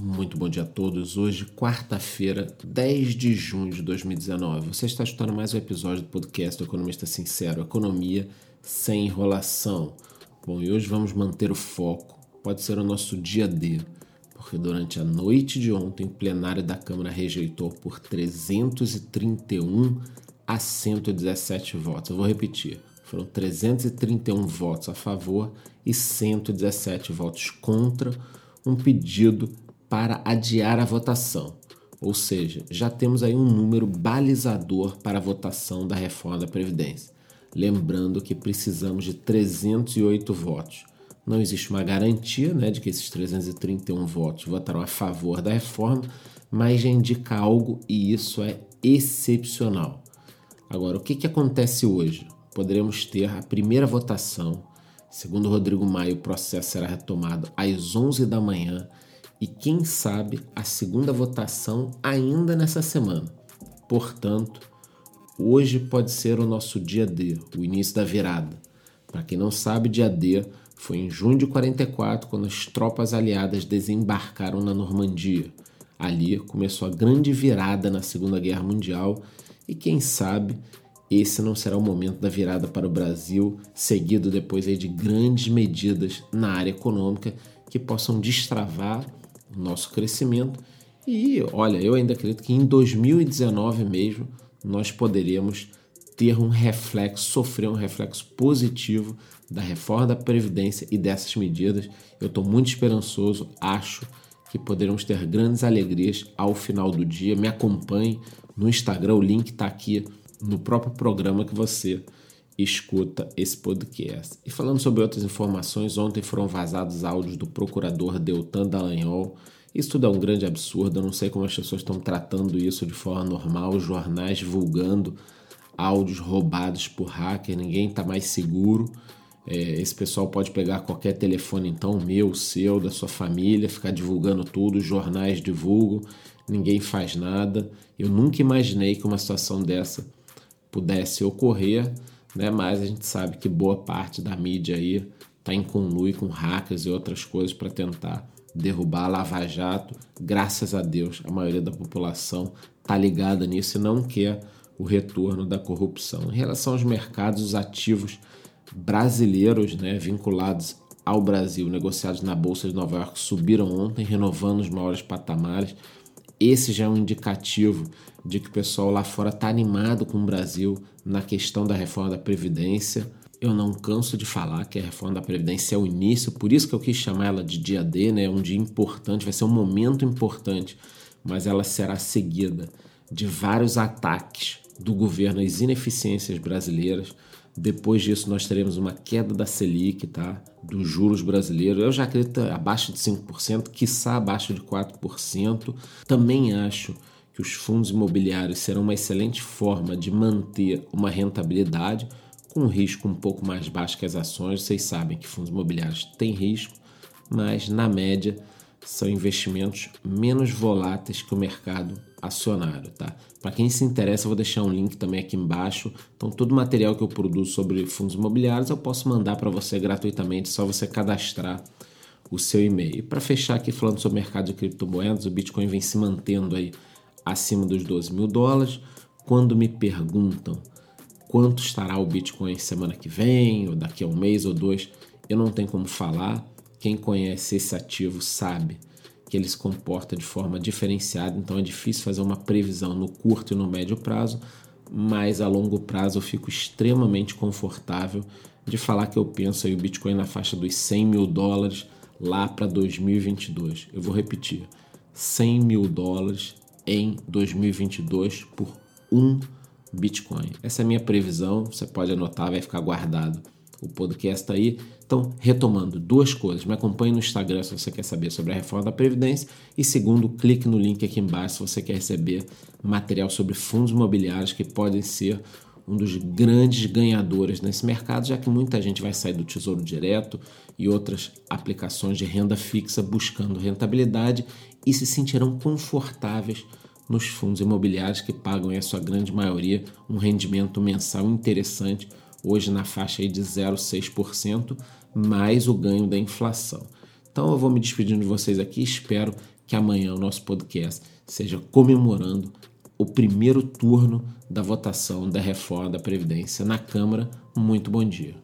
Muito bom dia a todos. Hoje, quarta-feira, 10 de junho de 2019. Você está escutando mais um episódio do podcast do Economista Sincero, Economia sem enrolação. Bom, e hoje vamos manter o foco. Pode ser o nosso dia D, porque durante a noite de ontem, o plenário da Câmara rejeitou por 331 a 117 votos. Eu vou repetir. Foram 331 votos a favor e 117 votos contra um pedido para adiar a votação. Ou seja, já temos aí um número balizador para a votação da reforma da Previdência. Lembrando que precisamos de 308 votos. Não existe uma garantia né, de que esses 331 votos votarão a favor da reforma, mas já indica algo e isso é excepcional. Agora, o que, que acontece hoje? Poderemos ter a primeira votação. Segundo Rodrigo Maia, o processo será retomado às 11 da manhã e, quem sabe, a segunda votação ainda nessa semana. Portanto, hoje pode ser o nosso dia D, o início da virada. Para quem não sabe, dia D foi em junho de 44 quando as tropas aliadas desembarcaram na Normandia. Ali começou a grande virada na Segunda Guerra Mundial e quem sabe esse não será o momento da virada para o Brasil, seguido depois aí de grandes medidas na área econômica que possam destravar o nosso crescimento. E olha, eu ainda acredito que em 2019 mesmo nós poderemos ter um reflexo, sofrer um reflexo positivo da reforma da Previdência e dessas medidas. Eu estou muito esperançoso, acho que poderemos ter grandes alegrias ao final do dia. Me acompanhe no Instagram, o link está aqui no próprio programa que você escuta esse podcast. E falando sobre outras informações, ontem foram vazados áudios do procurador Deltan Dallagnol. Isso tudo é um grande absurdo, eu não sei como as pessoas estão tratando isso de forma normal, os jornais divulgando áudios roubados por hacker, ninguém está mais seguro. É, esse pessoal pode pegar qualquer telefone, então, meu, seu, da sua família, ficar divulgando tudo, os jornais divulgam, ninguém faz nada. Eu nunca imaginei que uma situação dessa pudesse ocorrer, né? mas a gente sabe que boa parte da mídia aí está em conluio com hackers e outras coisas para tentar derrubar a Lava Jato. Graças a Deus, a maioria da população está ligada nisso e não quer o retorno da corrupção. Em relação aos mercados, os ativos brasileiros né, vinculados ao Brasil, negociados na Bolsa de Nova York, subiram ontem, renovando os maiores patamares. Esse já é um indicativo de que o pessoal lá fora está animado com o Brasil na questão da reforma da Previdência. Eu não canso de falar que a reforma da Previdência é o início, por isso que eu quis chamar ela de dia D, né? É um dia importante, vai ser um momento importante, mas ela será seguida de vários ataques do governo às ineficiências brasileiras. Depois disso, nós teremos uma queda da Selic, tá? dos juros brasileiros. Eu já acredito abaixo de 5%, quiçá abaixo de 4%. Também acho que os fundos imobiliários serão uma excelente forma de manter uma rentabilidade com um risco um pouco mais baixo que as ações. Vocês sabem que fundos imobiliários têm risco, mas na média são investimentos menos voláteis que o mercado acionário, tá? Para quem se interessa, eu vou deixar um link também aqui embaixo. Então, todo material que eu produzo sobre fundos imobiliários eu posso mandar para você gratuitamente, só você cadastrar o seu e-mail. Para fechar aqui falando sobre o mercado de criptomoedas, o Bitcoin vem se mantendo aí acima dos 12 mil dólares. Quando me perguntam quanto estará o Bitcoin semana que vem, ou daqui a um mês ou dois, eu não tenho como falar. Quem conhece esse ativo sabe que ele se comporta de forma diferenciada, então é difícil fazer uma previsão no curto e no médio prazo, mas a longo prazo eu fico extremamente confortável de falar que eu penso aí o Bitcoin na faixa dos 100 mil dólares lá para 2022. Eu vou repetir: 100 mil dólares em 2022 por um Bitcoin. Essa é a minha previsão, você pode anotar, vai ficar guardado o podcast aí. Então, retomando, duas coisas. Me acompanhe no Instagram se você quer saber sobre a reforma da Previdência. E segundo, clique no link aqui embaixo se você quer receber material sobre fundos imobiliários que podem ser um dos grandes ganhadores nesse mercado, já que muita gente vai sair do Tesouro Direto e outras aplicações de renda fixa buscando rentabilidade e se sentirão confortáveis nos fundos imobiliários que pagam, em sua grande maioria, um rendimento mensal interessante, hoje na faixa de 0,6%, mais o ganho da inflação. Então eu vou me despedindo de vocês aqui, espero que amanhã o nosso podcast seja comemorando o primeiro turno da votação da reforma da Previdência na Câmara. Muito bom dia.